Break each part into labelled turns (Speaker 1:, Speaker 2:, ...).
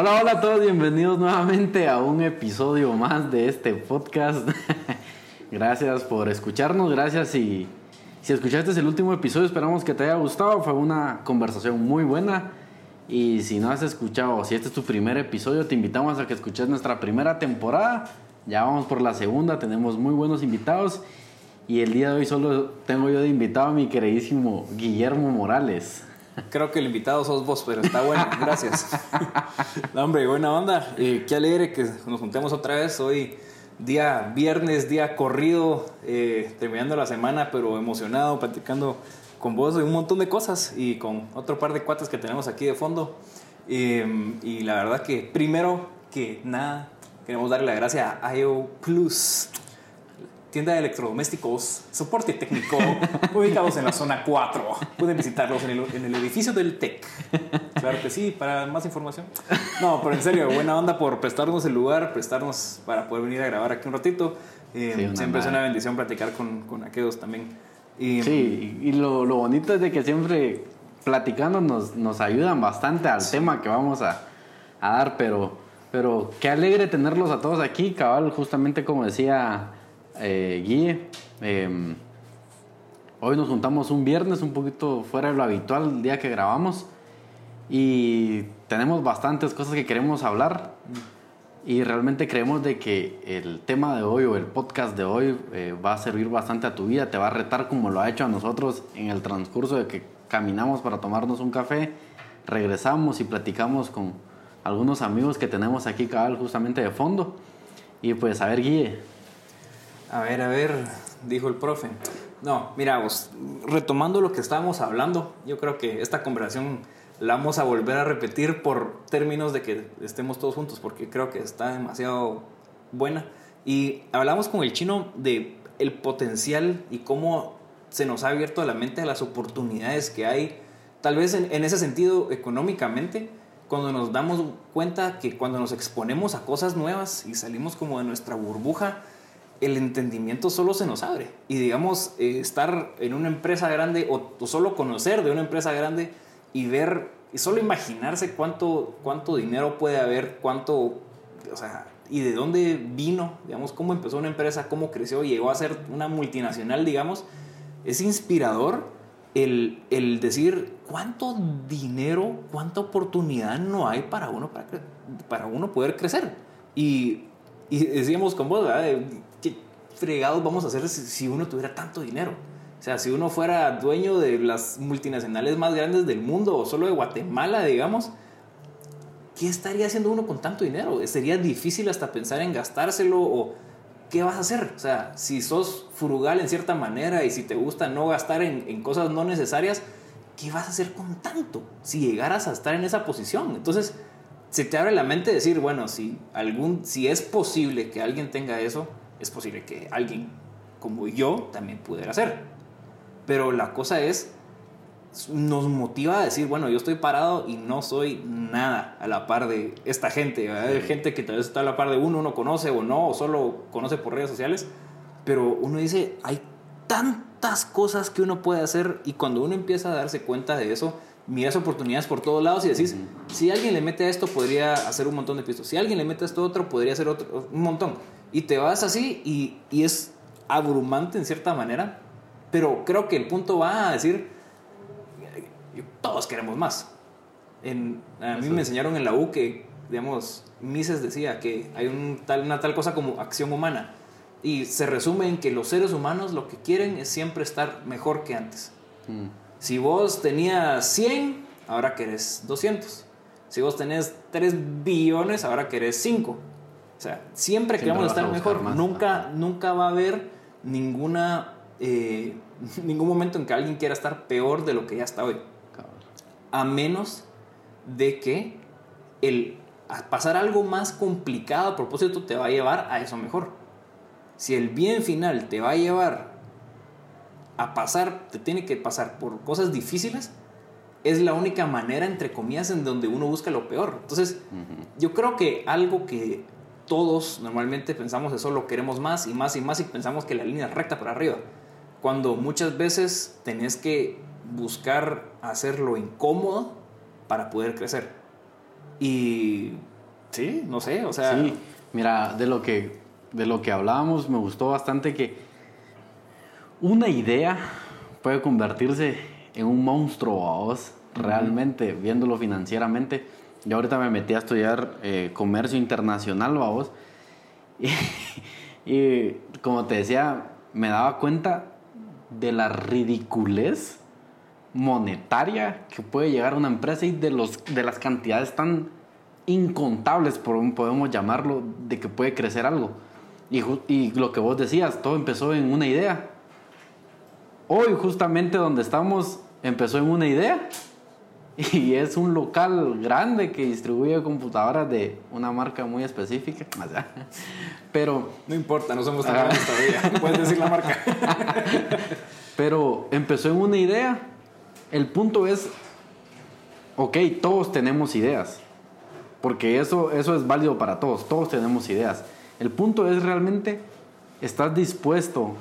Speaker 1: Hola, hola a todos, bienvenidos nuevamente a un episodio más de este podcast. gracias por escucharnos, gracias y si escuchaste el último episodio esperamos que te haya gustado, fue una conversación muy buena y si no has escuchado, si este es tu primer episodio, te invitamos a que escuches nuestra primera temporada, ya vamos por la segunda, tenemos muy buenos invitados y el día de hoy solo tengo yo de invitado a mi queridísimo Guillermo Morales.
Speaker 2: Creo que el invitado sos vos, pero está bueno, gracias. no, hombre, buena onda. Eh, qué alegre que nos juntemos otra vez hoy, día viernes, día corrido, eh, terminando la semana, pero emocionado, platicando con vos de un montón de cosas y con otro par de cuates que tenemos aquí de fondo. Eh, y la verdad que primero que nada, queremos darle la gracia a IO Plus tienda de electrodomésticos, soporte técnico, ubicados en la zona 4. Pueden visitarlos en el, edificio del TEC. Claro que sí, para más información. No, pero en serio, buena onda por prestarnos el lugar, prestarnos para poder venir a grabar aquí un ratito. Eh, siempre es una bendición platicar con, con aquellos también.
Speaker 1: Y, sí, y lo, lo, bonito es de que siempre platicando nos, nos ayudan bastante al tema que vamos a, a dar, pero, pero qué alegre tenerlos a todos aquí, cabal, justamente como decía eh, Guille. Em, hoy nos juntamos un viernes un poquito fuera de lo habitual, el día que grabamos. Y tenemos bastantes cosas que queremos hablar. Y realmente creemos de que el tema de hoy o el podcast de hoy eh, va a servir bastante a tu vida, te va a retar como lo ha hecho a nosotros en el transcurso de que caminamos para tomarnos un café, regresamos y platicamos con algunos amigos que tenemos aquí cabal justamente de fondo. Y pues a ver Guille,
Speaker 2: a ver, a ver, dijo el profe. No, mira vos, retomando lo que estábamos hablando, yo creo que esta conversación la vamos a volver a repetir por términos de que estemos todos juntos, porque creo que está demasiado buena. Y hablamos con el chino de el potencial y cómo se nos ha abierto la mente a las oportunidades que hay, tal vez en, en ese sentido económicamente, cuando nos damos cuenta que cuando nos exponemos a cosas nuevas y salimos como de nuestra burbuja, el entendimiento solo se nos abre. Y digamos, eh, estar en una empresa grande o, solo conocer de una empresa grande y ver, y solo imaginarse cuánto, cuánto dinero puede haber, cuánto, o sea, y de dónde vino, digamos, cómo empezó una empresa, cómo creció, llegó a ser una multinacional, digamos, es inspirador el, el decir cuánto dinero, cuánta oportunidad no hay para uno, para, para uno poder crecer. Y, y decíamos con vos, ¿verdad? fregados vamos a hacer si, uno tuviera tanto dinero? O sea, si uno fuera dueño de las multinacionales más grandes del mundo o solo de Guatemala, digamos, ¿qué estaría haciendo uno con tanto dinero? Sería difícil hasta pensar en gastárselo o ¿qué vas a hacer? O sea, si sos frugal en cierta manera y si te gusta no gastar en cosas no necesarias, ¿qué vas a hacer con tanto si llegaras a estar en esa posición? Entonces, se te abre la mente decir, bueno, si, algún, si es posible que alguien tenga eso, es posible que alguien como yo también pudiera hacer. Pero la cosa es, nos motiva a decir, bueno, yo estoy parado y no soy nada a la par de esta gente. Hay gente que tal vez está a la par de uno, uno conoce o no, o solo conoce por redes sociales. Pero uno dice, hay tantas cosas que uno puede hacer y cuando uno empieza a darse cuenta de eso, miras oportunidades por todos lados y decís, si alguien le mete a esto, podría hacer un montón de pistos. Si alguien le mete a esto otro, podría hacer otro, un montón. Y te vas así y, y es abrumante en cierta manera, pero creo que el punto va a decir, todos queremos más. En, a mí me enseñaron en la U que, digamos, Mises decía que hay un tal, una tal cosa como acción humana. Y se resume en que los seres humanos lo que quieren es siempre estar mejor que antes. Mm. Si vos tenías 100, ahora querés 200. Si vos tenés 3 billones, ahora querés 5. O sea, siempre, queremos estar mejor. Nunca, nunca va a haber ninguna, eh, ningún momento en que alguien quiera estar peor de lo que ya está hoy. A menos de que el pasar algo más complicado a propósito te va a llevar a eso mejor. Si el bien final te va a llevar a pasar, te tiene que pasar por cosas difíciles, es la única manera, entre comillas, en donde uno busca lo peor. Entonces, yo creo que algo que todos normalmente pensamos que solo queremos más y más y más y pensamos que la línea es recta para arriba. Cuando muchas veces tenés que buscar hacerlo incómodo para poder crecer. Y Sí, no sé, o sea.
Speaker 1: Sí, mira, de lo que, de lo que hablábamos, me gustó bastante que una idea puede convertirse en un monstruo a vos, realmente, viéndolo financieramente. Yo ahorita me metí a estudiar eh, comercio internacional, a vos. Y, y como te decía, me daba cuenta de la ridiculez monetaria que puede llegar a una empresa y de, los, de las cantidades tan incontables, por- podemos llamarlo, de que puede crecer algo. Y, y lo que vos decías, todo empezó en una idea. Hoy justamente donde estamos empezó en una idea y es un local grande que distribuye computadoras de una marca muy específica. Pero
Speaker 2: No importa, no somos tan
Speaker 1: Ajá.
Speaker 2: grandes todavía. Puedes decir la marca.
Speaker 1: Pero empezó en una idea. El punto es, ok, todos tenemos ideas. Porque eso, eso es válido para todos. Todos tenemos ideas. El punto es realmente, ¿estás dispuesto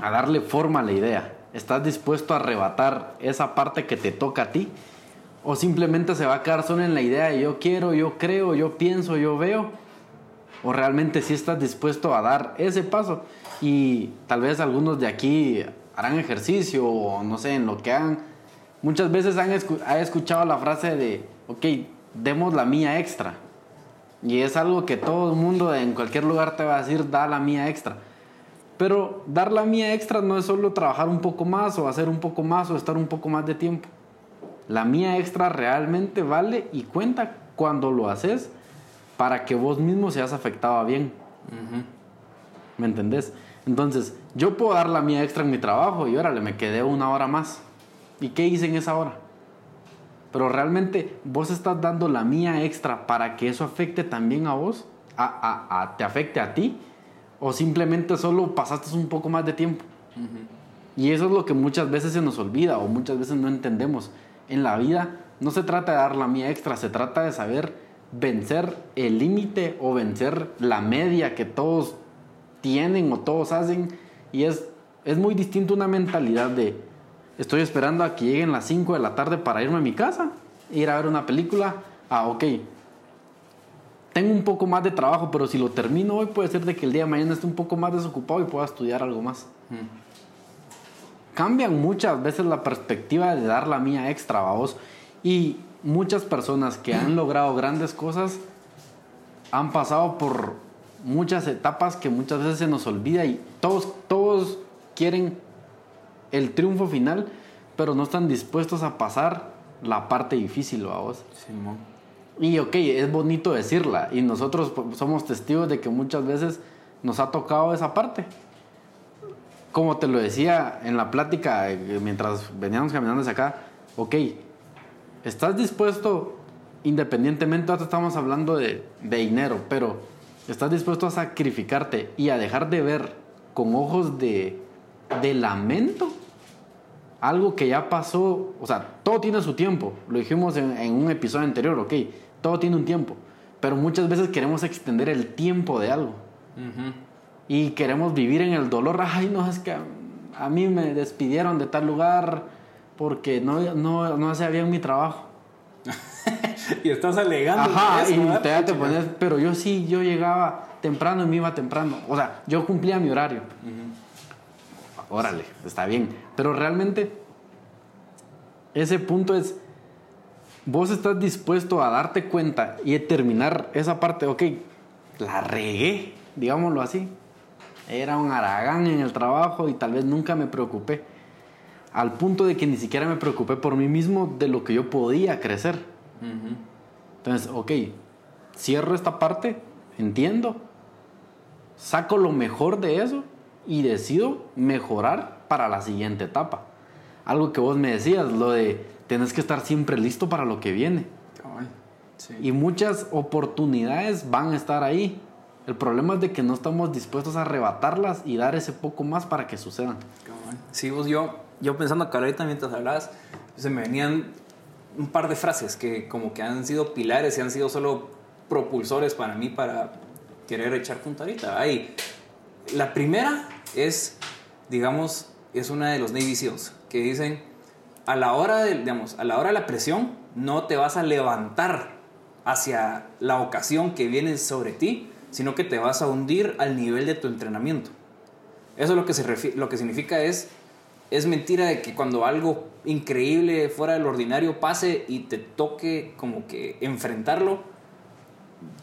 Speaker 1: a darle forma a la idea? ¿Estás dispuesto a arrebatar esa parte que te toca a ti? ¿O simplemente se va a quedar solo en la idea de yo quiero, yo creo, yo pienso, yo veo? o realmente si estás dispuesto a dar ese paso. Y tal vez algunos de aquí harán ejercicio o no sé, en lo que hagan. Muchas veces han escu- ha escuchado la frase de, ok, demos la mía extra. Y es algo que todo el mundo en cualquier lugar te va a decir, da la mía extra. Pero dar la mía extra no es solo trabajar un poco más o hacer un poco más o estar un poco más de tiempo. La mía extra realmente vale y cuenta cuando lo haces para que vos mismo seas afectado a bien. ¿Me entendés? Entonces, yo puedo dar la mía extra en mi trabajo y órale, me quedé una hora más. ¿Y qué hice en esa hora? Pero realmente vos estás dando la mía extra para que eso afecte también a vos, a, a- a- te afecte a ti, o simplemente solo pasaste un poco más de tiempo. Y eso es lo que muchas veces se nos olvida o muchas veces no entendemos. En la vida no se trata de dar la mía extra, se trata de saber vencer el límite o vencer la media que todos tienen o todos hacen. Y es, es muy distinto una mentalidad de estoy esperando a que lleguen las 5 de la tarde para irme a mi casa, ir a ver una película. Ah, ok. Tengo un poco más de trabajo, pero si lo termino hoy puede ser de que el día de mañana esté un poco más desocupado y pueda estudiar algo más cambian muchas veces la perspectiva de dar la mía extra a vos. Y muchas personas que han logrado grandes cosas han pasado por muchas etapas que muchas veces se nos olvida y todos, todos quieren el triunfo final, pero no están dispuestos a pasar la parte difícil a vos.
Speaker 2: Simón.
Speaker 1: Y ok, es bonito decirla. Y nosotros somos testigos de que muchas veces nos ha tocado esa parte. Como te lo decía en la plática eh, mientras veníamos caminando hacia acá, ok, ¿estás dispuesto, independientemente, ahora estamos hablando de, de dinero, pero estás dispuesto a sacrificarte y a dejar de ver con ojos de, de lamento algo que ya pasó, o sea, todo tiene su tiempo, lo dijimos en, en un episodio anterior, ok, todo tiene un tiempo, pero muchas veces queremos extender el tiempo de algo y queremos vivir en el dolor, ay, no, es que a, a mí me despidieron de tal lugar porque no, no, no hacía bien mi trabajo.
Speaker 2: Y estás alegando.
Speaker 1: Ajá,
Speaker 2: eso,
Speaker 1: y te, te pones, pero yo sí, yo llegaba temprano y me iba temprano, o sea, yo cumplía mi horario. Órale, está bien. Pero realmente ese punto es, vos estás dispuesto a darte cuenta y a terminar esa parte, ok, la regué, digámoslo así. Era un aragán en el trabajo y tal vez nunca me preocupé. Al punto de que ni siquiera me preocupé por mí mismo de lo que yo podía crecer. Entonces, ok, cierro esta parte, entiendo, saco lo mejor de eso y decido mejorar para la siguiente etapa. Algo que vos me decías, lo de tenés que estar siempre listo para lo que viene.
Speaker 2: Cabal. Sí.
Speaker 1: Y muchas oportunidades van a estar ahí. El problema es de que no estamos dispuestos a arrebatarlas y dar ese poco más para que sucedan.
Speaker 2: Sí, vos, yo, yo pensando que ahorita mientras hablabas, se me venían un par de frases que como que han sido pilares y han sido solo propulsores para mí para querer echar puntarita. Ahí, la primera es, digamos, es una de los Navy SEALs que dicen, a la hora de, digamos, a la hora de la presión no te vas a levantar hacia la ocasión que viene sobre ti, sino que te vas a hundir al nivel de tu entrenamiento. Eso lo que, se lo que significa es, es mentira de que cuando algo increíble fuera del ordinario pase y te toque como que enfrentarlo,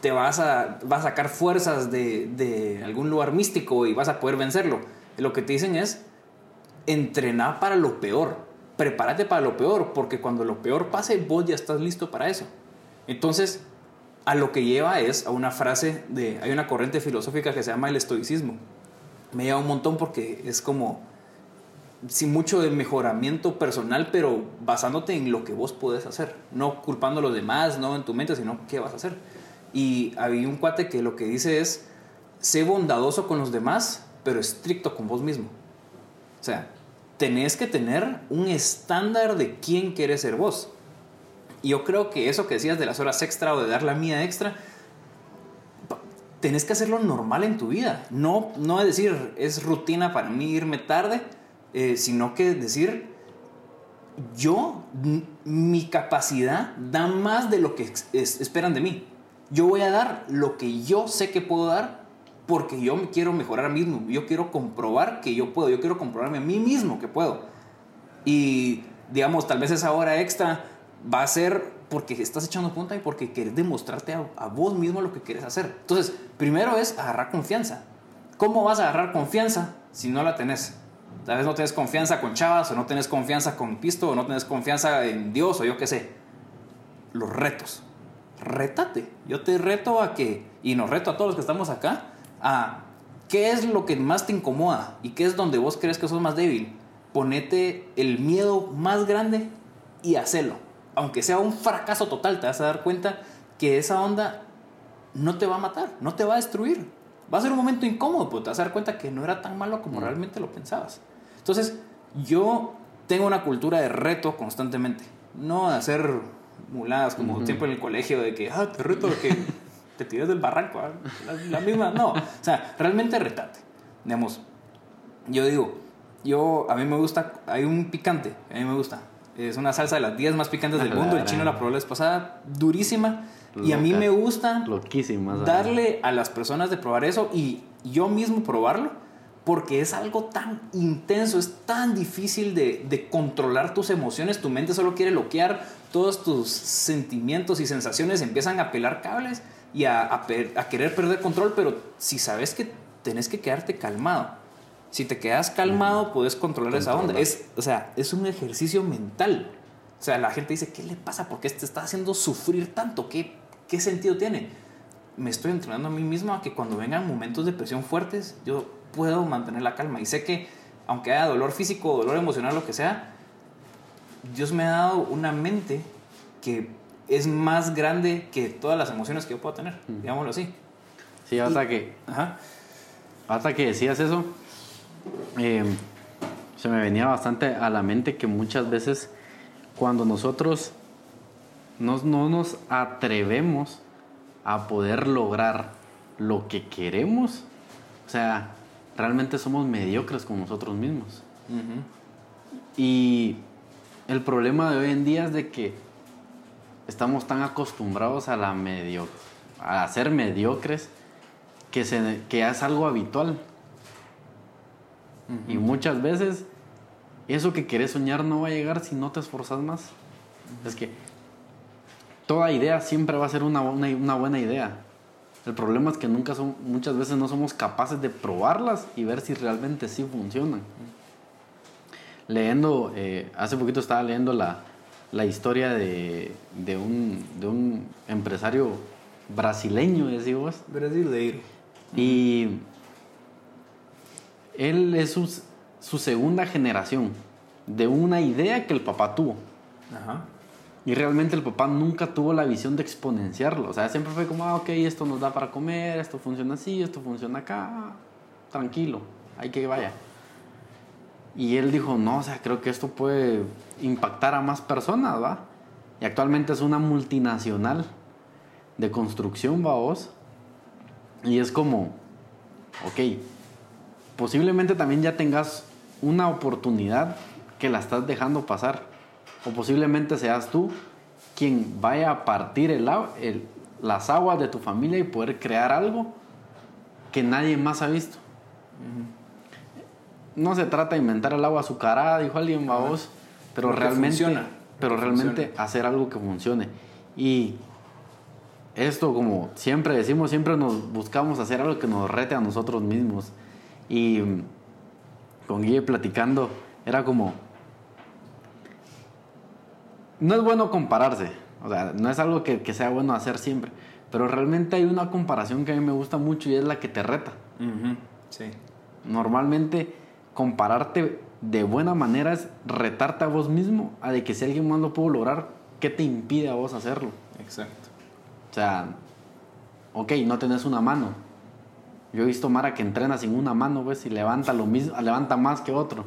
Speaker 2: te vas a, vas a sacar fuerzas de, de algún lugar místico y vas a poder vencerlo. Lo que te dicen es, entrenar para lo peor, prepárate para lo peor, porque cuando lo peor pase, vos ya estás listo para eso. Entonces, a lo que lleva es a una frase de, hay una corriente filosófica que se llama el estoicismo. Me lleva un montón porque es como, sin mucho de mejoramiento personal, pero basándote en lo que vos podés hacer, no culpando a los demás, no en tu mente, sino qué vas a hacer. Y había un cuate que lo que dice es, sé bondadoso con los demás, pero estricto con vos mismo. O sea, tenés que tener un estándar de quién quieres ser vos. Y yo creo que eso que decías de las horas extra o de dar la mía extra, tenés que hacerlo normal en tu vida. No, no es decir, es rutina para mí irme tarde, eh, sino que decir, yo, mi capacidad da más de lo que esperan de mí. Yo voy a dar lo que yo sé que puedo dar porque yo me quiero mejorar a mí mismo. Yo quiero comprobar que yo puedo. Yo quiero comprobarme a mí mismo que puedo. Y digamos, tal vez esa hora extra va a ser porque estás echando punta y porque quieres demostrarte a, vos mismo lo que quieres hacer. Entonces, primero es agarrar confianza. ¿Cómo vas a agarrar confianza si no la tenés? Tal vez no tienes confianza con chavas, o no tienes confianza con pisto, o no tienes confianza en Dios, o yo qué sé. Los retos. Rétate. Yo te reto a que, y nos reto a todos los que estamos acá, a qué es lo que más te incomoda y qué es donde vos crees que sos más débil. Ponete el miedo más grande y hacelo aunque sea un fracaso total, te vas a dar cuenta que esa onda no te va a matar, no te va a destruir. Va a ser un momento incómodo, pero te vas a dar cuenta que no era tan malo como mm. realmente lo pensabas. Entonces, yo tengo una cultura de reto constantemente. No de hacer muladas como siempre en el colegio, de que, ah, te reto que te tires del barranco. ¿ah? La, misma, no. O sea, realmente retate. Digamos, yo digo, yo, a mí me gusta, hay un picante, a mí me gusta. Es una salsa de las 10 más picantes del mundo. El chino la probó la vez pasada, durísima. Y a mí me gusta darle a las personas de probar eso y yo mismo probarlo, porque es algo tan intenso, es tan difícil de, de controlar tus emociones. Tu mente solo quiere bloquear todos tus sentimientos y sensaciones, empiezan a pelar cables y a, a, a querer perder control, pero si sabes que tenés que quedarte calmado si te quedas calmado, puedes controlar esa onda. Es, o sea, es un ejercicio mental. O sea, la gente dice, ¿qué le pasa? ¿Por qué te está haciendo sufrir tanto? ¿Qué, qué sentido tiene? Me estoy entrenando a mí mismo a que cuando vengan momentos de presión fuertes, yo puedo mantener la calma. Y sé que, aunque haya dolor físico, dolor emocional, lo que sea, Dios me ha dado una mente que es más grande que todas las emociones que yo puedo tener, digámoslo así.
Speaker 1: Sí, hasta que... Ajá. Hasta que decías eso, Em, se me venía bastante a la mente que muchas veces cuando nosotros no, no nos atrevemos a poder lograr lo que queremos, o sea, realmente somos mediocres con nosotros mismos. Y el problema de hoy en día es de que estamos tan acostumbrados a la medio a ser mediocres que, se, que es algo habitual. Y muchas veces eso que querés soñar no va a llegar si no te esforzas más. Es que toda idea siempre va a ser una, una, buena idea. El problema es que nunca son, muchas veces no somos capaces de probarlas y ver si realmente sí funcionan. Leyendo, eh, hace poquito estaba leyendo la, la historia de, de, un, de, un, empresario brasileño, decimos.
Speaker 2: Brasileiro.
Speaker 1: Y él es su, segunda generación de una idea que el papá tuvo. Y realmente el papá nunca tuvo la visión de exponenciarlo. O sea, siempre fue como, ah, ok, esto nos da para comer, esto funciona así, esto funciona acá. Tranquilo, hay que vaya. Y él dijo, no, o sea, creo que esto puede impactar a más personas, ¿va? Y actualmente es una multinacional de construcción, ¿va vos? Y es como, ok, posiblemente también ya tengas una oportunidad que la estás dejando pasar. O posiblemente seas tú quien vaya a partir el, el, las aguas de tu familia y poder crear algo que nadie más ha visto. No se trata de inventar el agua azucarada, dijo alguien, vos, pero realmente, pero realmente hacer algo que funcione. Y esto, como siempre decimos, siempre nos buscamos hacer algo que nos rete a nosotros mismos. Y con Guille platicando, era como, no es bueno compararse, o sea, no es algo que, sea bueno hacer siempre, pero realmente hay una comparación que a mí me gusta mucho y es la que te reta. Sí. Normalmente compararte de buena manera es retarte a vos mismo a de que si alguien más lo pudo lograr, ¿qué te impide a vos hacerlo?
Speaker 2: Exacto.
Speaker 1: O sea, ok, no tenés una mano. Yo he visto Mara que entrena sin una mano, pues, y levanta lo mismo, levanta más que otro.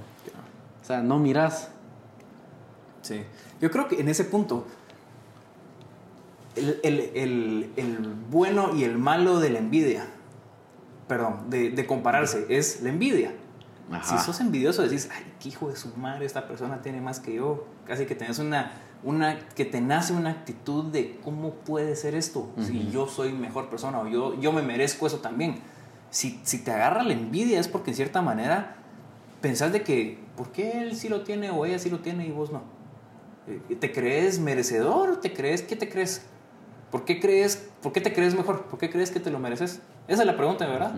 Speaker 1: O sea, no miras.
Speaker 2: Sí. Yo creo que en ese punto, el, bueno y el malo de la envidia, perdón, de, compararse, es la envidia. Si sos envidioso, decís, ay, qué hijo de su madre, esta persona tiene más que yo. Casi que tenés una, una que te nace una actitud de cómo puede ser esto, si yo soy mejor persona o yo, yo me merezco eso también. Si, si te agarra la envidia es porque en cierta manera pensás de que, ¿por qué él sí lo tiene o ella sí lo tiene y vos no? Eh, ¿Te crees merecedor? ¿Te crees? ¿Qué te crees? ¿Por qué crees? ¿Por qué te crees mejor? ¿Por qué crees que te lo mereces? Esa es la pregunta, ¿verdad?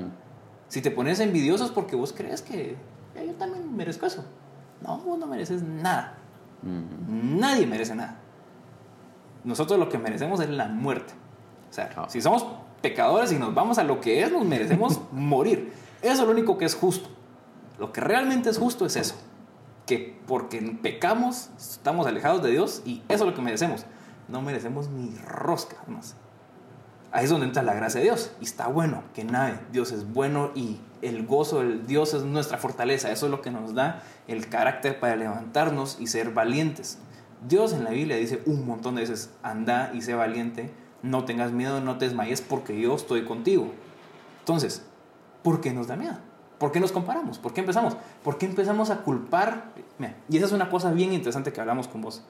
Speaker 2: Si te pones envidioso es porque vos crees que yo también merezco eso. No, vos no mereces nada. Nadie merece nada. Nosotros lo que merecemos es la muerte. O sea, ah. si somos pecadores y nos vamos a lo que es, nos merecemos morir. Eso es lo único que es justo. Lo que realmente es justo es eso. Que porque pecamos, estamos alejados de Dios y eso es lo que merecemos. No merecemos ni rosca más. Ahí es donde entra la gracia de Dios. Y está bueno que nadie. Dios es bueno y el gozo del Dios es nuestra fortaleza. Eso es lo que nos da el carácter para levantarnos y ser valientes. Dios en la Biblia dice un montón de veces, anda y sé valiente, no tengas miedo, no te desmayes porque yo estoy contigo. Entonces, ¿por qué nos da miedo? ¿Por qué nos comparamos? ¿Por qué empezamos? ¿Por qué empezamos a culpar? y esa es una cosa bien interesante que hablamos con vos.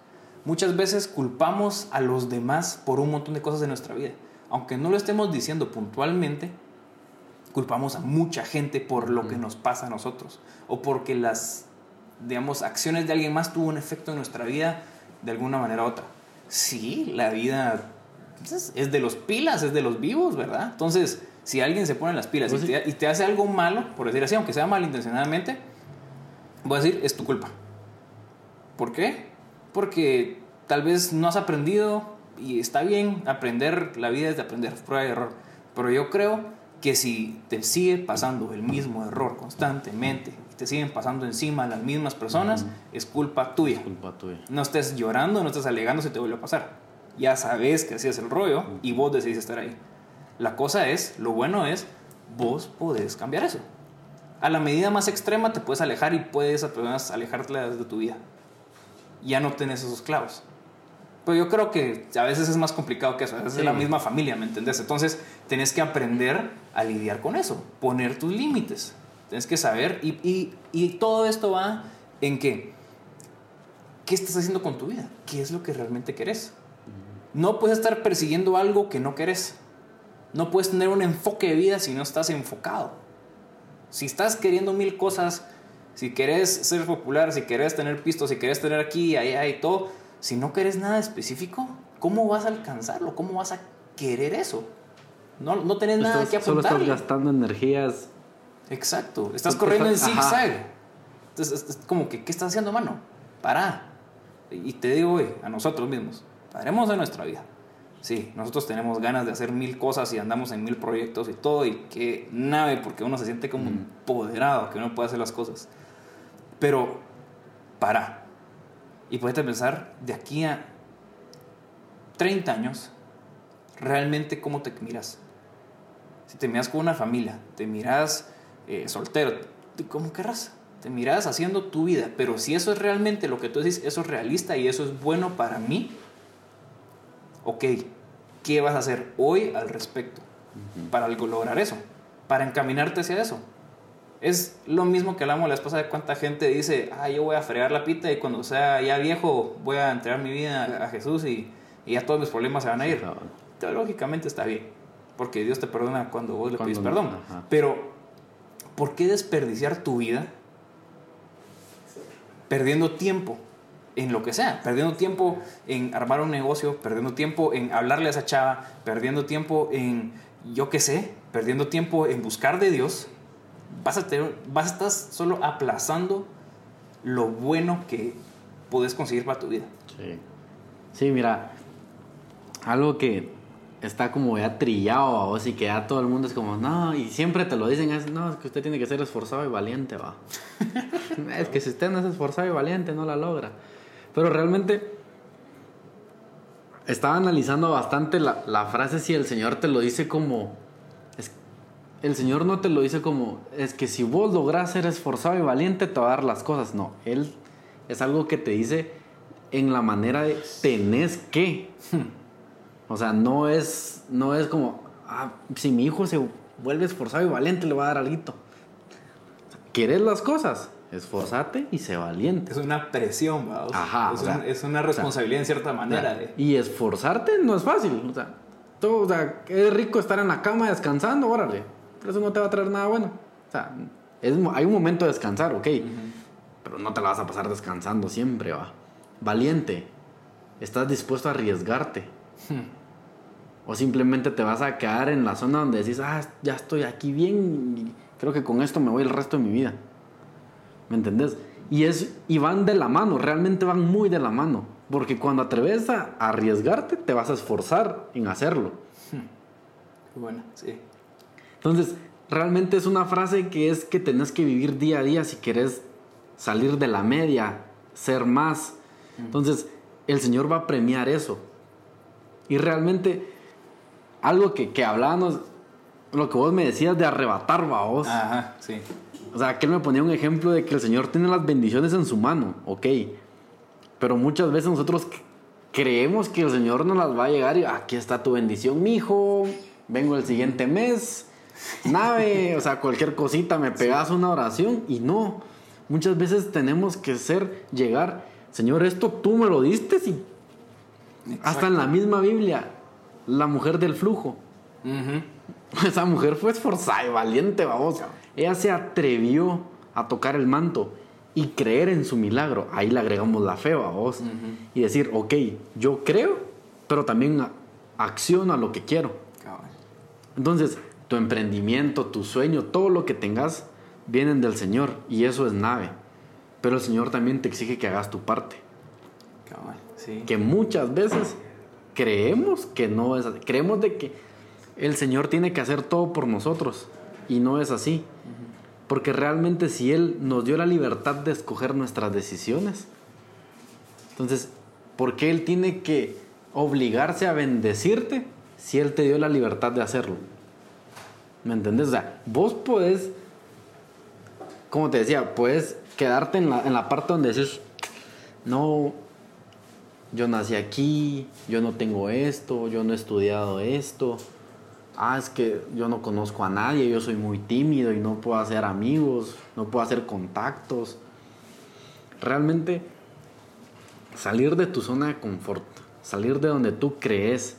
Speaker 2: Muchas veces culpamos a los demás por un montón de cosas de nuestra vida aunque no lo estemos diciendo puntualmente, culpamos a mucha gente por lo que nos pasa a nosotros o porque las digamos acciones de alguien más tuvo un efecto en nuestra vida de alguna manera u otra. Sí, la vida es de los pilas, es de los vivos, ¿verdad? Entonces, si alguien se pone las pilas y, pues te, y te hace algo malo, por decir así, aunque sea malintencionadamente, voy a decir, es tu culpa. ¿Por qué? Porque tal vez no has aprendido y está bien aprender, la vida es de aprender, prueba y error. Pero yo creo que si te sigue pasando el mismo error constantemente y te siguen pasando encima las mismas personas, es culpa tuya.
Speaker 1: culpa tuya.
Speaker 2: No estés llorando, no estés alegando si te vuelve a pasar. Ya sabes que así es el rollo y vos decidís estar ahí. La cosa es, lo bueno es, vos podés cambiar eso. A la medida más extrema te puedes alejar y puedes alejarte de tu vida. Ya no tenés esos clavos. Pero yo creo que a veces es más complicado que eso. A veces es la misma familia, ¿me entendés? Entonces, tenés que aprender a lidiar con eso, poner tus límites. Tienes que saber. Y, y, y todo esto va en que, ¿qué estás haciendo con tu vida? ¿Qué es lo que realmente querés? No puedes estar persiguiendo algo que no querés. No puedes tener un enfoque de vida si no estás enfocado. Si estás queriendo mil cosas, si querés ser popular, si querés tener pistos, si querés tener aquí, allá y todo, si no querés nada específico, ¿cómo vas a alcanzarlo? ¿Cómo vas a querer eso? No, no tenés nada que apuntar.
Speaker 1: Solo estás gastando energías.
Speaker 2: Exacto. Estás corriendo en zigzag. Entonces, es como que, ¿qué estás haciendo, mano? Para. Y te digo, a nosotros mismos, paremos de nuestra vida. Sí, nosotros tenemos ganas de hacer mil cosas y andamos en mil proyectos y todo, y qué nave, porque uno se siente como empoderado, que uno puede hacer las cosas. Pero, para y puedes pensar de aquí a 30 años, realmente cómo te miras. Si te miras con una familia, te miras eh, soltero, ¿cómo querrás? Te miras haciendo tu vida, pero si eso es realmente lo que tú dices, eso es realista y eso es bueno para mí, ok, ¿qué vas a hacer hoy al respecto para lograr eso? Para encaminarte hacia eso. Es lo mismo que hablamos la esposa de cuánta gente dice, ah, yo voy a fregar la pita y cuando sea ya viejo voy a entregar mi vida a, Jesús y, y ya todos mis problemas se van a ir. Teológicamente está bien, porque Dios te perdona cuando vos le
Speaker 1: Cuando no,
Speaker 2: perdón. Pero, ¿por qué desperdiciar tu vida perdiendo tiempo en lo que sea? Perdiendo tiempo en armar un negocio, perdiendo tiempo en hablarle a esa chava, perdiendo tiempo en, yo qué sé, perdiendo tiempo en buscar de Dios. Vas a, tener, vas a estar solo aplazando lo bueno que puedes conseguir para tu vida.
Speaker 1: Sí. Sí, mira, algo que está como ya trillado vos y que ya todo el mundo es como, no, y siempre te lo dicen, es, no, es que usted tiene que ser esforzado y valiente, va. es que si usted no es esforzado y valiente, no la logra. Pero realmente estaba analizando bastante la, la frase si el Señor te lo dice como... el Señor no te lo dice como, es que si vos lográs ser esforzado y valiente, te va a dar las cosas. No, Él es algo que te dice en la manera de tenés que. O sea, no es, no es como, ah, si mi hijo se vuelve esforzado y valiente, le va a dar algo. ¿Quieres las cosas? Esforzate y sé valiente.
Speaker 2: Es una presión, ¿va? O sea,
Speaker 1: Ajá,
Speaker 2: Es,
Speaker 1: o sea,
Speaker 2: un- es una responsabilidad en cierta manera. de-
Speaker 1: Y esforzarte no es fácil. O sea, todo, o sea, es rico estar en la cama descansando, órale. Pero eso no te va a traer nada bueno. O sea, es, hay un momento de descansar, ok. Pero no te la vas a pasar descansando siempre, va. Valiente. Estás dispuesto a arriesgarte. O simplemente te vas a quedar en la zona donde decís, ah, ya estoy aquí bien. y creo que con esto me voy el resto de mi vida. ¿Me entendés? Y, es, y van de la mano, realmente van muy de la mano. Porque cuando atreves a arriesgarte, te vas a esforzar en hacerlo.
Speaker 2: Bueno, sí.
Speaker 1: Entonces, realmente es una frase que es que tenés que vivir día a día si querés salir de la media, ser más. Entonces, el Señor va a premiar eso. Y realmente, algo que, que hablábamos, lo que vos me decías de arrebatar, va vos.
Speaker 2: Ajá, sí.
Speaker 1: O sea, que él me ponía un ejemplo de que el Señor tiene las bendiciones en su mano, ok. Pero muchas veces nosotros creemos que el Señor nos las va a llegar y aquí está tu bendición, mijo. Vengo el siguiente mes. Nave, o sea, cualquier cosita me pegas una oración y no. Muchas veces tenemos que ser, llegar, Señor, esto tú me lo diste y hasta en la misma Biblia, la mujer del flujo. Esa mujer fue esforzada y valiente, vamos. Ella se atrevió a tocar el manto y creer en su milagro. Ahí le agregamos la fe, vos. Y decir, ok, yo creo, pero también acciono a lo que quiero. Entonces, tu emprendimiento, tu sueño, todo lo que tengas, vienen del Señor. Y eso es nave. Pero el Señor también te exige que hagas tu parte.
Speaker 2: Sí.
Speaker 1: Que muchas veces creemos que no es así. Creemos de que el Señor tiene que hacer todo por nosotros. Y no es así. Porque realmente si Él nos dio la libertad de escoger nuestras decisiones, entonces, ¿por qué Él tiene que obligarse a bendecirte si Él te dio la libertad de hacerlo? ¿Me entendés? O sea, vos podés, como te decía, puedes quedarte en la, en la parte donde dices, no, yo nací aquí, yo no tengo esto, yo no he estudiado esto. Ah, es que yo no conozco a nadie, yo soy muy tímido y no puedo hacer amigos, no puedo hacer contactos. Realmente salir de tu zona de confort, salir de donde tú crees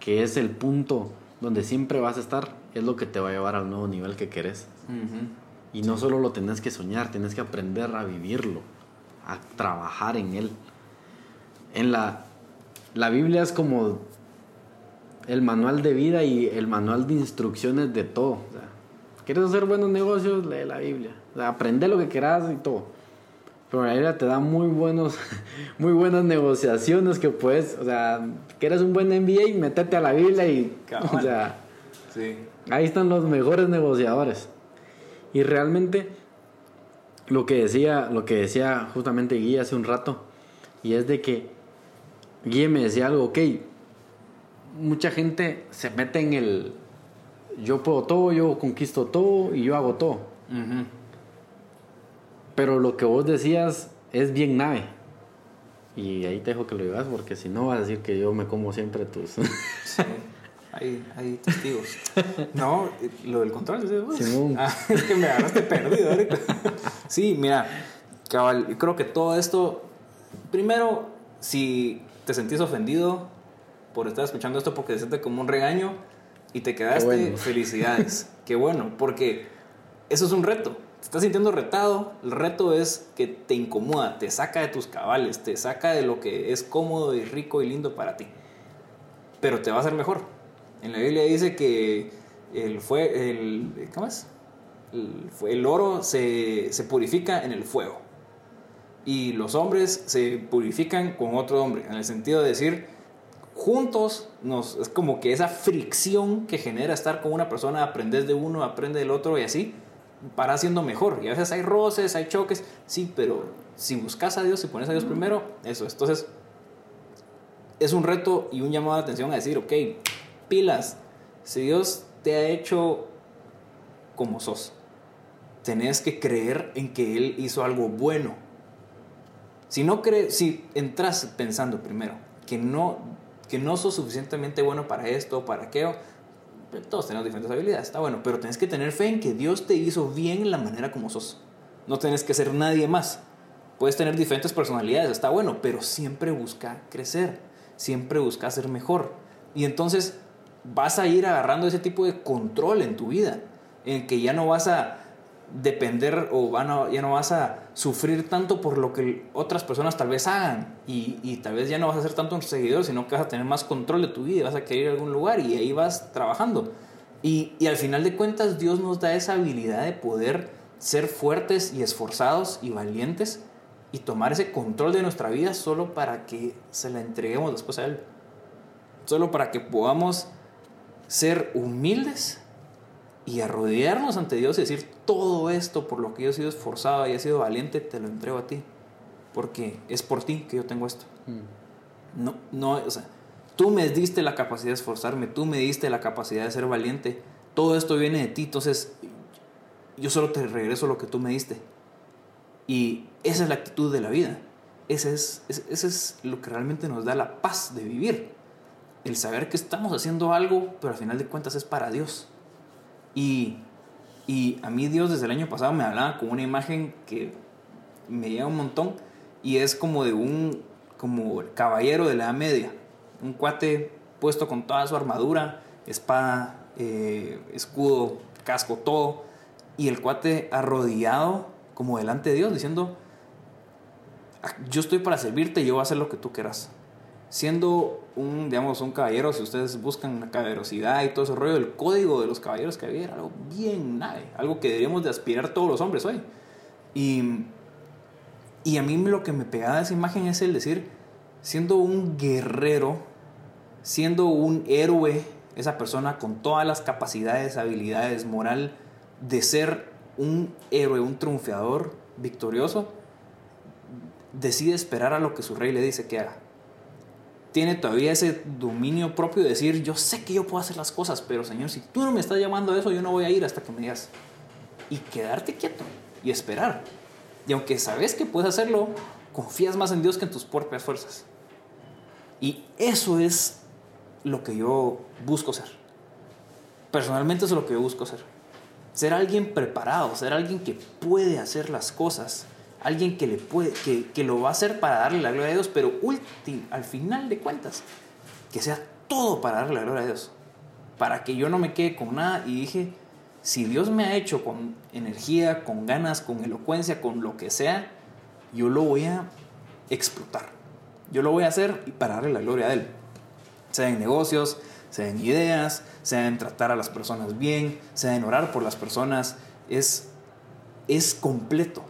Speaker 1: que es el punto donde siempre vas a estar, es lo que te va a llevar al nuevo nivel que querés.
Speaker 2: Ujú.
Speaker 1: Y no solo lo tenés que soñar, tenés que aprender a vivirlo, a trabajar en él. En la, la Biblia es como el manual de vida y el manual de instrucciones de todo. O sea, ¿Quieres hacer buenos negocios? Lee la Biblia. O sea, aprende lo que quieras y todo. Pero la Biblia te da muy, buenos, muy buenas negociaciones que puedes, o sea, quieres un buen MBA, métete a la Biblia y,
Speaker 2: Cabal.
Speaker 1: o sea,
Speaker 2: Sí.
Speaker 1: Ahí están los mejores negociadores. Y realmente lo que decía, lo que decía justamente Guille hace un rato, y es de que Guille me decía algo, ok, mucha gente se mete en el yo puedo todo, yo conquisto todo y yo hago todo. Pero lo que vos decías es bien nave. Y ahí te dejo que lo digas porque si no vas a decir que yo me como siempre tus...
Speaker 2: Sí. Hay, hay testigos. No, eh, lo del control. Ah, es que me agarraste perdido ahorita. Sí, mira, cabal, yo creo que todo esto, primero, si te sentís ofendido, por estar escuchando esto porque se siente como un regaño y te quedaste,
Speaker 1: bueno.
Speaker 2: felicidades. Qué bueno, porque eso es un reto. Te estás sintiendo retado, el reto es que te incomoda, te saca de tus cabales, te saca de lo que es cómodo y rico y lindo para ti. Pero te va a hacer mejor. En la Biblia dice que el fue el ¿cómo es? El, oro se, se purifica en el fuego. Y los hombres se purifican con otro hombre, en el sentido de decir, juntos nos, es como que esa fricción que genera estar con una persona, aprendes de uno, aprende del otro y así, para siendo mejor. Y a veces hay roces, hay choques, sí, pero si buscas a Dios, si pones a Dios primero, eso. es. Entonces, es un reto y un llamado de atención a decir, ok, pilas, si Dios te ha hecho como sos, tenés que creer en que Él hizo algo bueno. Si no crees, si entras pensando primero que no, que no sos suficientemente bueno para esto, para aquello, todos tenemos diferentes habilidades, está bueno, pero tenés que tener fe en que Dios te hizo bien en la manera como sos. No tenés que ser nadie más. Puedes tener diferentes personalidades, está bueno, pero siempre busca crecer, siempre busca ser mejor. Y entonces vas a ir agarrando ese tipo de control en tu vida, en que ya no vas a depender o van a- ya no vas a sufrir tanto por lo que otras personas tal vez hagan y, y tal vez ya no vas a ser tanto un seguidor, sino que vas a tener más control de tu vida, vas a querer ir a algún lugar y ahí vas trabajando. Y, y al final de cuentas Dios nos da esa habilidad de poder ser fuertes y esforzados y valientes y tomar ese control de nuestra vida solo para que se la entreguemos después a Él. Solo para que podamos ser humildes y arrodillarnos ante Dios y decir todo esto por lo que yo he sido esforzado y he sido valiente, te lo entrego a ti. Porque es por ti que yo tengo esto. No, no, o sea, tú me diste la capacidad de esforzarme, tú me diste la capacidad de ser valiente. Todo esto viene de ti, entonces yo solo te regreso lo que tú me diste. Y esa es la actitud de la vida. Ese es, es- ese es lo que realmente nos da la paz de vivir. El saber que estamos haciendo algo, pero al final de cuentas es para Dios. Y, y a mí Dios desde el año pasado me hablaba con una imagen que me llega un montón y es como de un como el caballero de la Edad Media. Un cuate puesto con toda su armadura, espada, eh, escudo, casco, todo. Y el cuate arrodillado como delante de Dios diciendo, "Ah, yo estoy para servirte y yo voy a hacer lo que tú quieras. Siendo un, digamos, un caballero, si ustedes buscan la caballerosidad y todo ese rollo, el código de los caballeros que había era algo bien nave, algo que deberíamos de aspirar todos los hombres hoy. Y, y a mí lo que me pegaba de esa imagen es el decir, siendo un guerrero, siendo un héroe, esa persona con todas las capacidades, habilidades, moral, de ser un héroe, un triunfador victorioso, decide esperar a lo que su rey le dice que haga. Tiene todavía ese dominio propio de decir, yo sé que yo puedo hacer las cosas, pero Señor, si tú no me estás llamando a eso, yo no voy a ir hasta que me digas. Y quedarte quieto y esperar. Y aunque sabes que puedes hacerlo, confías más en Dios que en tus propias fuerzas. Y eso es lo que yo busco ser. Personalmente eso es lo que yo busco ser. Ser alguien preparado, ser alguien que puede hacer las cosas, alguien que, le puede, que, que lo va a hacer para darle la gloria a Dios, pero ulti- al final de cuentas, que sea todo para darle la gloria a Dios. Para que yo no me quede con nada y dije, si Dios me ha hecho con energía, con ganas, con elocuencia, con lo que sea, yo lo voy a explotar. Yo lo voy a hacer y para darle la gloria a Él. Sea en negocios, sea en ideas, sea en tratar a las personas bien, sea en orar por las personas. Es, es completo.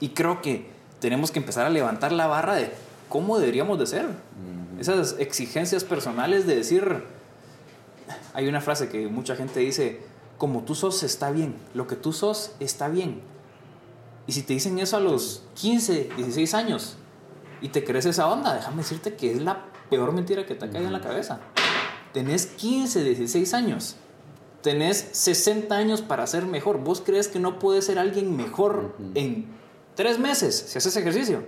Speaker 2: Y creo que tenemos que empezar a levantar la barra de cómo deberíamos de ser. Esas exigencias personales de decir, hay una frase que mucha gente dice, como tú sos está bien, lo que tú sos está bien. Y si te dicen eso a los 15, 16 años y te crees esa onda, déjame decirte que es la peor mentira que te ha caído en la cabeza. Tenés 15, 16 años. Tenés 60 años para ser mejor. ¿Vos crees que no puedes ser alguien mejor en tres meses si haces ejercicio?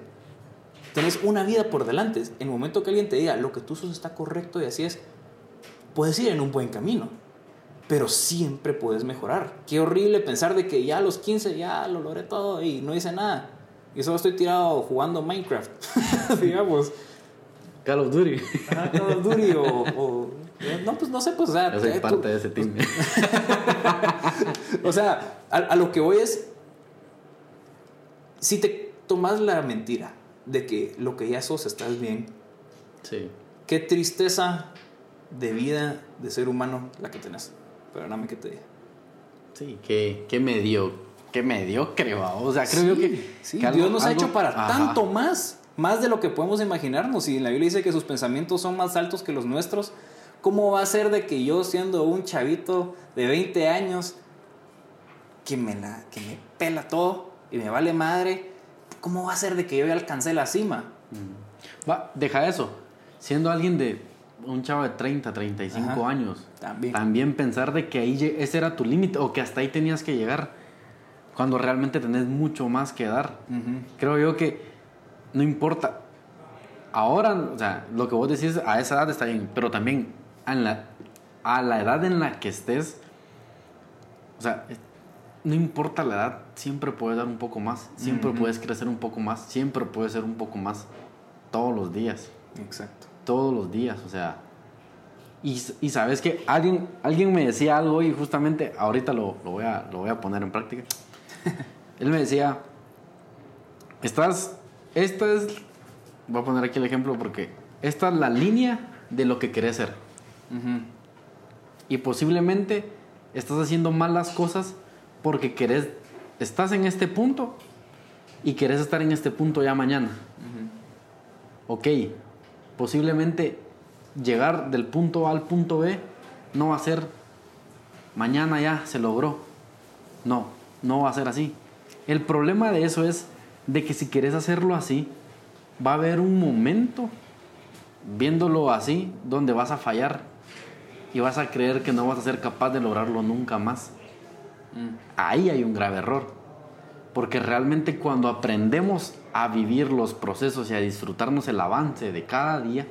Speaker 2: Tenés una vida por delante. En el momento que alguien te diga lo que tú sos está correcto y así es, puedes ir en un buen camino. Pero siempre puedes mejorar. Qué horrible pensar de que ya a los 15 ya lo logré todo y no hice nada. Y solo estoy tirado jugando Minecraft, digamos.
Speaker 1: Call of Duty.
Speaker 2: Call of Duty o, o- No, pues no sé, pues, o sea...
Speaker 1: Yo soy
Speaker 2: eh, tú-
Speaker 1: parte de ese team.
Speaker 2: O sea, a, a lo que voy es, si te tomas la mentira de que lo que ya sos estás bien,
Speaker 1: sí.
Speaker 2: qué tristeza de vida de ser humano la que tenés. Perdóname que te diga.
Speaker 1: Sí, qué, qué medio, qué mediocre, va. O sea, creo yo que,
Speaker 2: Sí,
Speaker 1: que algo-
Speaker 2: Dios nos ha hecho para
Speaker 1: Ajá.
Speaker 2: tanto más, más de lo que podemos imaginarnos. Y en la Biblia dice que sus pensamientos son más altos que los nuestros. ¿Cómo va a ser de que yo siendo un chavito de 20 años que me, la, que me pela todo y me vale madre, cómo va a ser de que yo ya alcancé la cima?
Speaker 1: Va, deja eso. Siendo alguien de un chavo de 30, 35
Speaker 2: Ajá.
Speaker 1: años,
Speaker 2: También.
Speaker 1: pensar de que ahí ese era tu límite o que hasta ahí tenías que llegar cuando realmente tenés mucho más que dar. Creo yo que no importa. Ahora, o sea, lo que vos decís a esa edad está bien, pero también a la, a la edad en la que estés, o sea, no importa la edad, siempre puedes dar un poco más, siempre puedes crecer un poco más, siempre puedes ser un poco más todos los días,
Speaker 2: Exacto.
Speaker 1: todos los días, o sea. Y, y sabes que alguien, alguien me decía algo y justamente ahorita lo, lo voy, a, lo voy a poner en práctica. Él me decía, estás, esta es, voy a poner aquí el ejemplo porque esta es la línea de lo que querés ser. Y posiblemente estás haciendo malas cosas porque querés, estás en este punto y querés estar en este punto ya mañana. Ok, posiblemente llegar del punto A al punto B no va a ser mañana ya se logró. No, no va a ser así. El problema de eso es de que si quieres hacerlo así, va a haber un momento viéndolo así donde vas a fallar y vas a creer que no vas a ser capaz de lograrlo nunca más.
Speaker 2: Mm.
Speaker 1: Ahí hay un grave error. Porque realmente cuando aprendemos a vivir los procesos y a disfrutarnos el avance de cada día,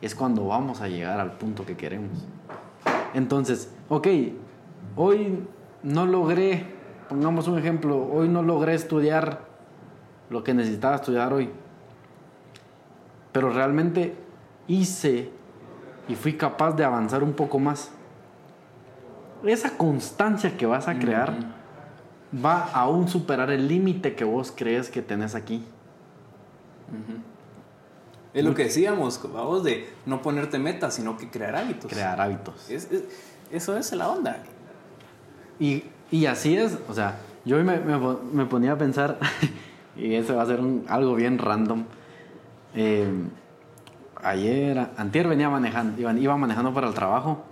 Speaker 1: es cuando vamos a llegar al punto que queremos. Entonces, ok, hoy no logré, pongamos un ejemplo, hoy no logré estudiar lo que necesitaba estudiar hoy. Pero realmente hice y fui capaz de avanzar un poco más. Esa constancia que vas a crear va a aún superar el límite que vos crees que tenés aquí.
Speaker 2: Es lo que decíamos, vamos, de no ponerte metas, sino que crear hábitos.
Speaker 1: Crear hábitos.
Speaker 2: Es- es- eso es la onda.
Speaker 1: Y, y así es, o sea, yo me, me po- me ponía a pensar, y eso va a ser un- algo bien random. Eh, ayer, antier venía manejando, iba, iba manejando para el trabajo.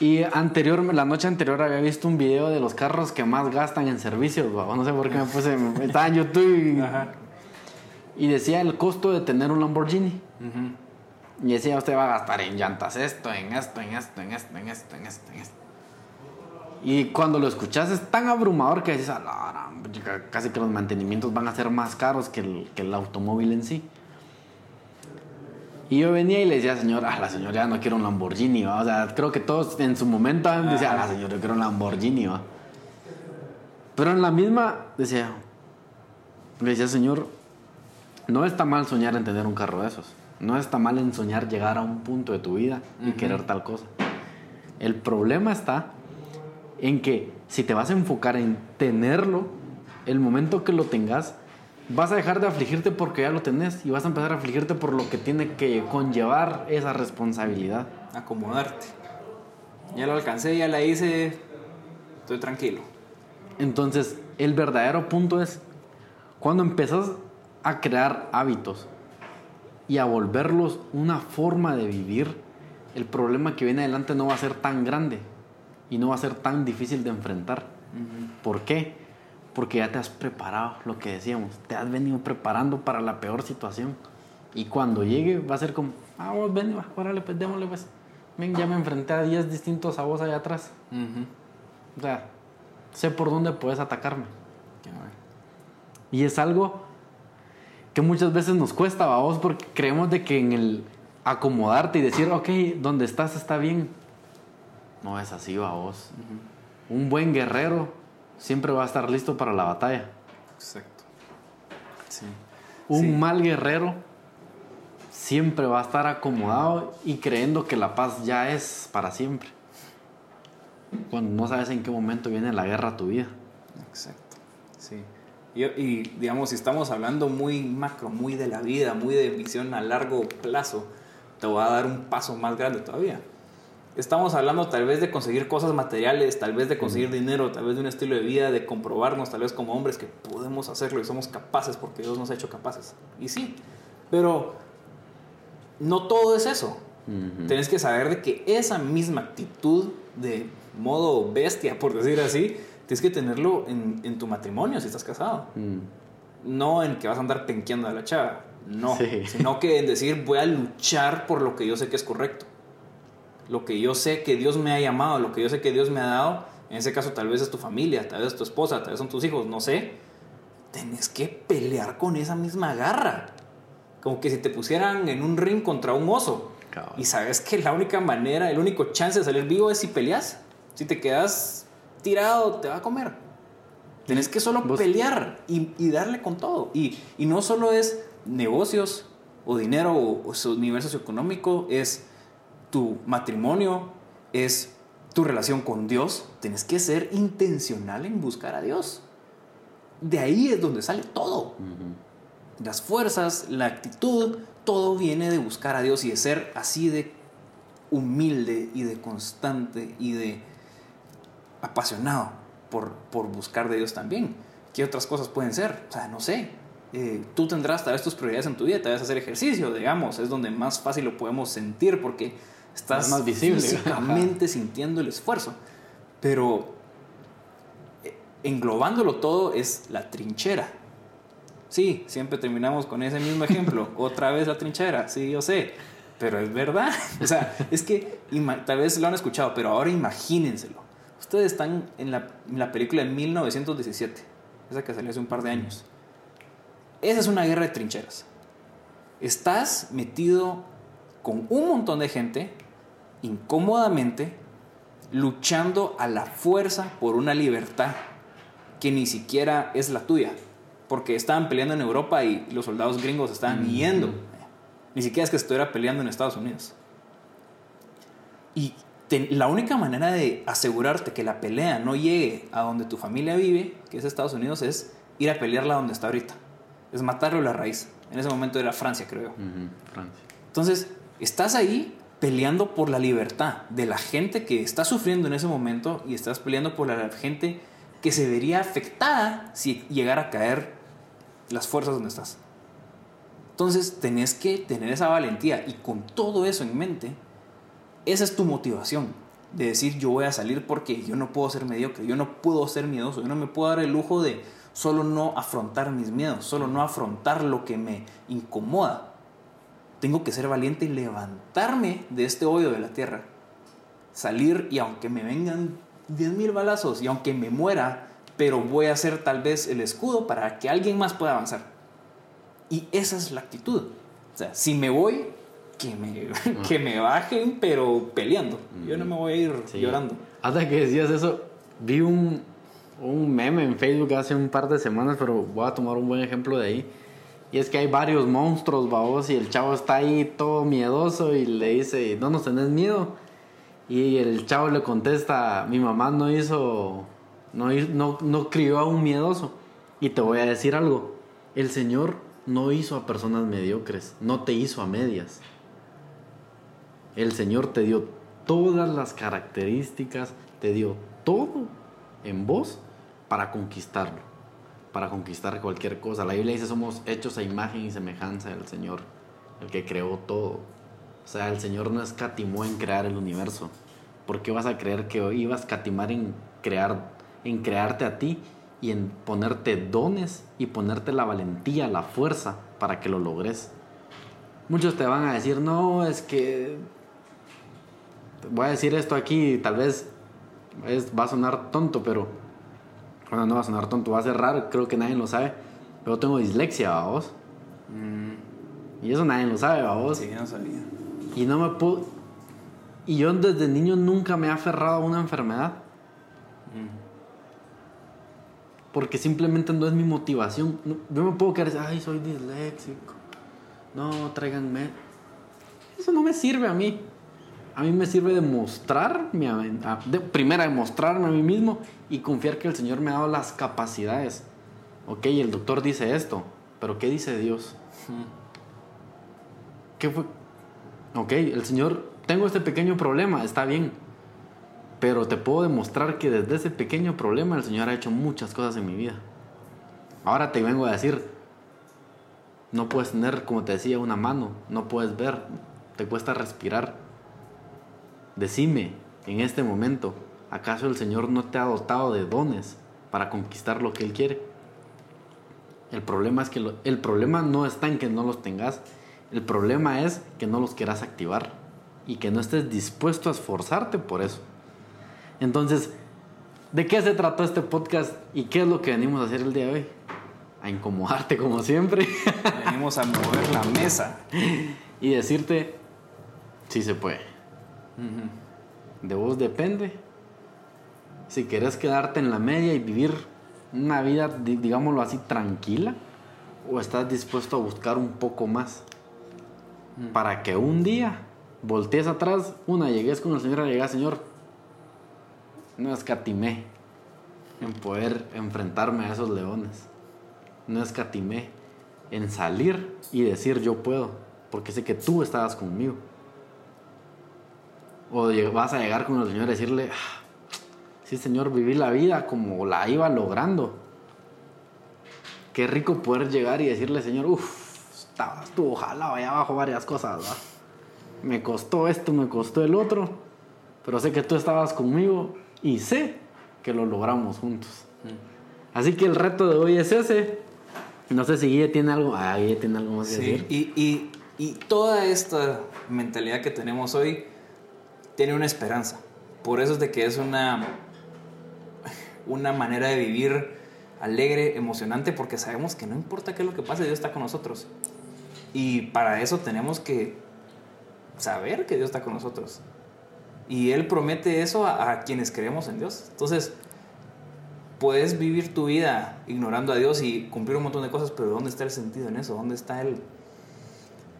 Speaker 1: Y anterior, la noche anterior había visto un video de los carros que más gastan en servicios, babo. no sé por qué me puse, estaba en YouTube y,
Speaker 2: Ajá.
Speaker 1: y decía el costo de tener un Lamborghini. Y decía, usted va a gastar en llantas esto, en esto, en esto, en esto, en esto, en esto, en esto. Y cuando lo escuchas es tan abrumador que dices, "A la gran puchica, casi que los mantenimientos van a ser más caros que el, que el automóvil en sí. Y yo venía y le decía, señor, ah, la señora ya no quiero un Lamborghini, ¿va?". O sea, creo que todos en su momento decían, ah, la señora yo quiero un Lamborghini, ¿va?". Pero en la misma decía, le decía, señor, no está mal soñar en tener un carro de esos. No está mal en soñar llegar a un punto de tu vida y
Speaker 2: Ujú.
Speaker 1: querer tal cosa. El problema está en que si te vas a enfocar en tenerlo, el momento que lo tengas, vas a dejar de afligirte porque ya lo tenés y vas a empezar a afligirte por lo que tiene que conllevar esa responsabilidad.
Speaker 2: Acomodarte. Ya lo alcancé, ya la hice. Estoy tranquilo.
Speaker 1: Entonces, el verdadero punto es cuando empezás a crear hábitos y a volverlos una forma de vivir, el problema que viene adelante no va a ser tan grande y no va a ser tan difícil de enfrentar. ¿Por qué? Porque ya te has preparado, lo que decíamos, te has venido preparando para la peor situación. Y cuando llegue va a ser como, ah, vos ven, va, órale, pues démosle, pues. Ven, ya me enfrenté a 10 distintos a vos allá atrás.
Speaker 2: Ujú.
Speaker 1: O sea, sé por dónde puedes atacarme. Y es algo que muchas veces nos cuesta, vamos, porque creemos de que en el acomodarte y decir, ok, donde estás está bien. No es así, vos. Un buen guerrero siempre va a estar listo para la batalla.
Speaker 2: Exacto. Sí.
Speaker 1: Un
Speaker 2: Sí.
Speaker 1: mal guerrero siempre va a estar acomodado y creyendo que la paz ya es para siempre. Cuando no sabes en qué momento viene la guerra a tu vida.
Speaker 2: Exacto, sí. Y, y, digamos, si estamos hablando muy macro, muy de la vida, muy de visión a largo plazo, te voy a dar un paso más grande todavía. Estamos hablando tal vez de conseguir cosas materiales, tal vez de conseguir dinero, tal vez de un estilo de vida, de comprobarnos tal vez como hombres que podemos hacerlo y somos capaces porque Dios nos ha hecho capaces. Y sí, pero no todo es eso. Tienes que saber de que esa misma actitud de modo bestia, por decir así, tienes que tenerlo en, en tu matrimonio si estás casado. No en que vas a andar penqueando a la chava. No. Sino que en decir voy a luchar por lo que yo sé que es correcto. Lo que yo sé que Dios me ha llamado, lo que yo sé que Dios me ha dado. En ese caso tal vez es tu familia, tal vez es tu esposa, tal vez son tus hijos, no sé. Tienes que pelear con esa misma garra. Como que si te pusieran en un ring contra un oso. Y sabes que la única manera, el único chance de salir vivo es si peleas. Si te quedas tirado, te va a comer. Tienes que solo pelear y, darle con todo. Y, no solo es negocios o dinero o, su nivel socioeconómico, es tu matrimonio, es tu relación con Dios. Tienes que ser intencional en buscar a Dios. De ahí es donde sale todo las fuerzas, la actitud, todo viene de buscar a Dios y de ser así de humilde y de constante y de apasionado por, por buscar de Dios también. ¿Qué otras cosas pueden ser? O sea, no sé. Eh, tú tendrás tal vez tus prioridades en tu vida, te vas a hacer ejercicio, digamos, es donde más fácil lo podemos sentir porque estás
Speaker 1: más visible.
Speaker 2: físicamente sintiendo el esfuerzo. Pero eh, englobándolo todo es la trinchera Sí, siempre terminamos con ese mismo ejemplo. Otra vez la trinchera, sí, yo sé. Pero es verdad. O sea, es que tal vez lo han escuchado, pero ahora imagínenselo. Ustedes están en la, en la película de 1917, esa que salió hace un par de años. Esa es una guerra de trincheras. Estás metido con un montón de gente, incómodamente, luchando a la fuerza por una libertad que ni siquiera es la tuya porque estaban peleando en Europa y los soldados gringos estaban yendo. Ni siquiera es que estuviera peleando en Estados Unidos. Y la única manera de asegurarte que la pelea no llegue a donde tu familia vive, que es Estados Unidos, es ir a pelearla donde está ahorita. Es matarlo a la raíz. En ese momento era Francia, creo. Francia. Entonces, estás ahí peleando por la libertad de la gente que está sufriendo en ese momento y estás peleando por la gente que se vería afectada si llegara a caer las fuerzas donde estás. Entonces tenés que tener esa valentía y con todo eso en mente, esa es tu motivación de decir yo voy a salir porque yo no puedo ser mediocre, yo no puedo ser miedoso, yo no me puedo dar el lujo de solo no afrontar mis miedos, solo no afrontar lo que me incomoda. Tengo que ser valiente y levantarme de este hoyo de la tierra. Salir y aunque me vengan 10.000 balazos y aunque me muera, pero voy a ser tal vez el escudo para que alguien más pueda avanzar. Y esa es la actitud. O sea, si me voy, que me, que me bajen, pero peleando. Yo no me voy a ir llorando.
Speaker 1: Hasta que decías eso, vi un, un meme en Facebook hace un par de semanas, pero voy a tomar un buen ejemplo de ahí. Y es que hay varios monstruos, babos, y el chavo está ahí todo miedoso y le dice, ¿no nos tenés miedo? Y el chavo le contesta, mi mamá no hizo no, no, no crió a un miedoso. Y te voy a decir algo, el Señor no hizo a personas mediocres, no te hizo a medias. El Señor te dio todas las características, te dio todo en vos para conquistarlo, para conquistar cualquier cosa. La Biblia dice somos hechos a imagen y semejanza del Señor, el que creó todo. O sea, el Señor no escatimó en crear el universo. ¿Por qué vas a creer que ibas a escatimar en crear en crearte a ti y en ponerte dones y ponerte la valentía, la fuerza para que lo logres. Muchos te van a decir, no, es que voy a decir esto aquí, tal vez es, va a sonar tonto, pero bueno, no va a sonar tonto, va a ser raro, creo que nadie lo sabe, pero tengo dislexia, vos. Mm. Y eso nadie lo sabe, vos.
Speaker 2: Sí, no sabía.
Speaker 1: Y no me puedo... Y yo desde niño nunca me he aferrado a una enfermedad. Mm porque simplemente no es mi motivación. yo me puedo quedar, ay, soy disléxico. No, tráiganme. Eso no me sirve a mí. A mí me sirve demostrarme, a, de, primero demostrarme a mí mismo y confiar que el Señor me ha dado las capacidades. Ok, el doctor dice esto, pero ¿qué dice Dios? ¿Qué fue? Ok, el Señor, tengo este pequeño problema, está bien. Pero te puedo demostrar que desde ese pequeño problema el Señor ha hecho muchas cosas en mi vida. Ahora te vengo a decir, no puedes tener, como te decía, una mano, no puedes ver, te cuesta respirar. Decime, en este momento, ¿acaso el Señor no te ha dotado de dones para conquistar lo que Él quiere? El problema es que el problema no está en que no los tengas, el problema es que no los quieras activar y que no estés dispuesto a esforzarte por eso. Entonces, ¿de qué se trató este podcast y qué es lo que venimos a hacer el día de hoy? A incomodarte como siempre.
Speaker 2: Venimos a mover la mesa.
Speaker 1: y decirte, sí se puede. De vos depende. Si querés quedarte en la media y vivir una vida, digámoslo así, tranquila, o estás dispuesto a buscar un poco más para que un día voltees atrás, una, llegues con el Señor llegas, Señor, no escatimé en poder enfrentarme a esos leones. No escatimé en salir y decir yo puedo, porque sé que tú estabas conmigo. O vas a llegar con el Señor y decirle, ah, sí Señor, viví la vida como la iba logrando. Qué rico poder llegar y decirle, Señor, uff, estabas tú, ojalá vaya abajo varias cosas, Me costó esto, me costó el otro, pero sé que tú estabas conmigo y sé que lo logramos juntos. Así que el reto de hoy es ese. No sé si Guille tiene algo, ah, Guille tiene algo más que decir.
Speaker 2: Y, y, y toda esta mentalidad que tenemos hoy tiene una esperanza. Por eso es de que es una, una manera de vivir alegre, emocionante, porque sabemos que no importa qué es lo que pase, Dios está con nosotros. Y para eso tenemos que saber que Dios está con nosotros. Y Él promete eso a, quienes creemos en Dios. Entonces, puedes vivir tu vida ignorando a Dios y cumplir un montón de cosas, pero ¿dónde está el sentido en eso? ¿Dónde está el,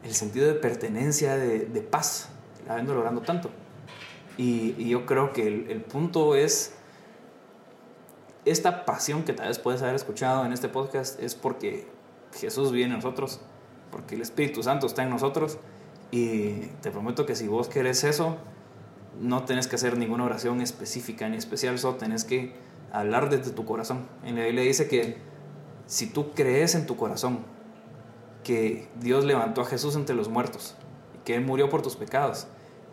Speaker 2: el sentido de pertenencia, de, de paz, habiendo logrando tanto? Y, yo creo que el, punto es, esta pasión que tal vez puedes haber escuchado en este podcast es porque Jesús vive en nosotros, porque el Espíritu Santo está en nosotros. Y te prometo que si vos querés eso, no tenés que hacer ninguna oración específica ni especial, solo tenés que hablar desde tu corazón. En la Biblia dice que si tú crees en tu corazón que Dios levantó a Jesús entre los muertos, que Él murió por tus pecados,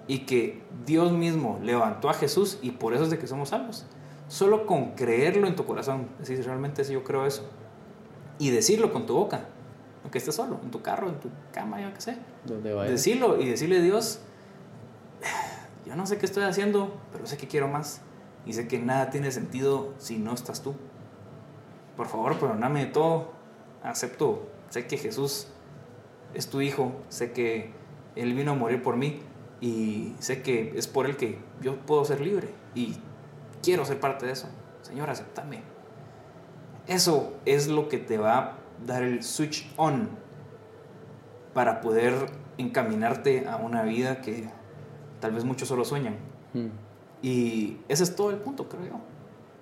Speaker 2: y que Dios mismo levantó a Jesús y por eso es de que somos salvos. Solo con creerlo en tu corazón, decir realmente si yo creo eso, y decirlo con tu boca, aunque estés solo, en tu carro, en tu cama, yo qué sé. Decirlo y decirle a Dios, yo no sé qué estoy haciendo, pero sé que quiero más. Y sé que nada tiene sentido si no estás tú. Por favor, perdóname de todo. Acepto, sé que Jesús es tu hijo, sé que Él vino a morir por mí y sé que es por Él que yo puedo ser libre y quiero ser parte de eso. Señor, aceptame. Eso es lo que te va a dar el switch on para poder encaminarte a una vida que tal vez muchos solo sueñan. Hmm. Y ese es todo el punto, creo yo.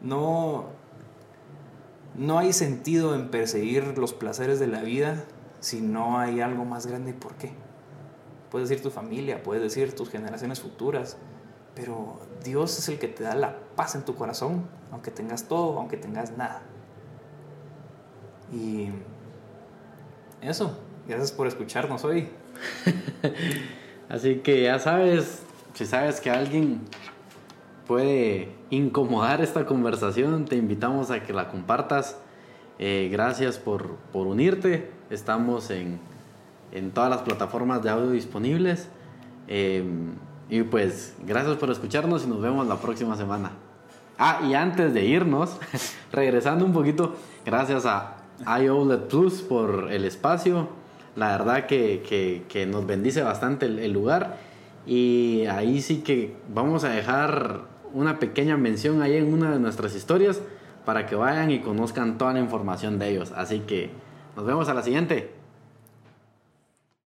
Speaker 2: No, no hay sentido en perseguir los placeres de la vida si no hay algo más grande. ¿Por qué? Puedes decir tu familia, puedes decir tus generaciones futuras, pero Dios es el que te da la paz en tu corazón, aunque tengas todo, aunque tengas nada. Y eso, gracias por escucharnos hoy.
Speaker 1: Así que ya sabes, si sabes que alguien puede incomodar esta conversación, te invitamos a que la compartas. Eh, gracias por, por, unirte. Estamos en, en, todas las plataformas de audio disponibles. Em, y pues gracias por escucharnos y nos vemos la próxima semana. Ah, y antes de irnos, regresando un poquito, gracias a iOLED Plus por el espacio. La verdad que, que, que nos bendice bastante el, el lugar y ahí sí que vamos a dejar una pequeña mención ahí en una de nuestras historias para que vayan y conozcan toda la información de ellos. Así que nos vemos a la siguiente.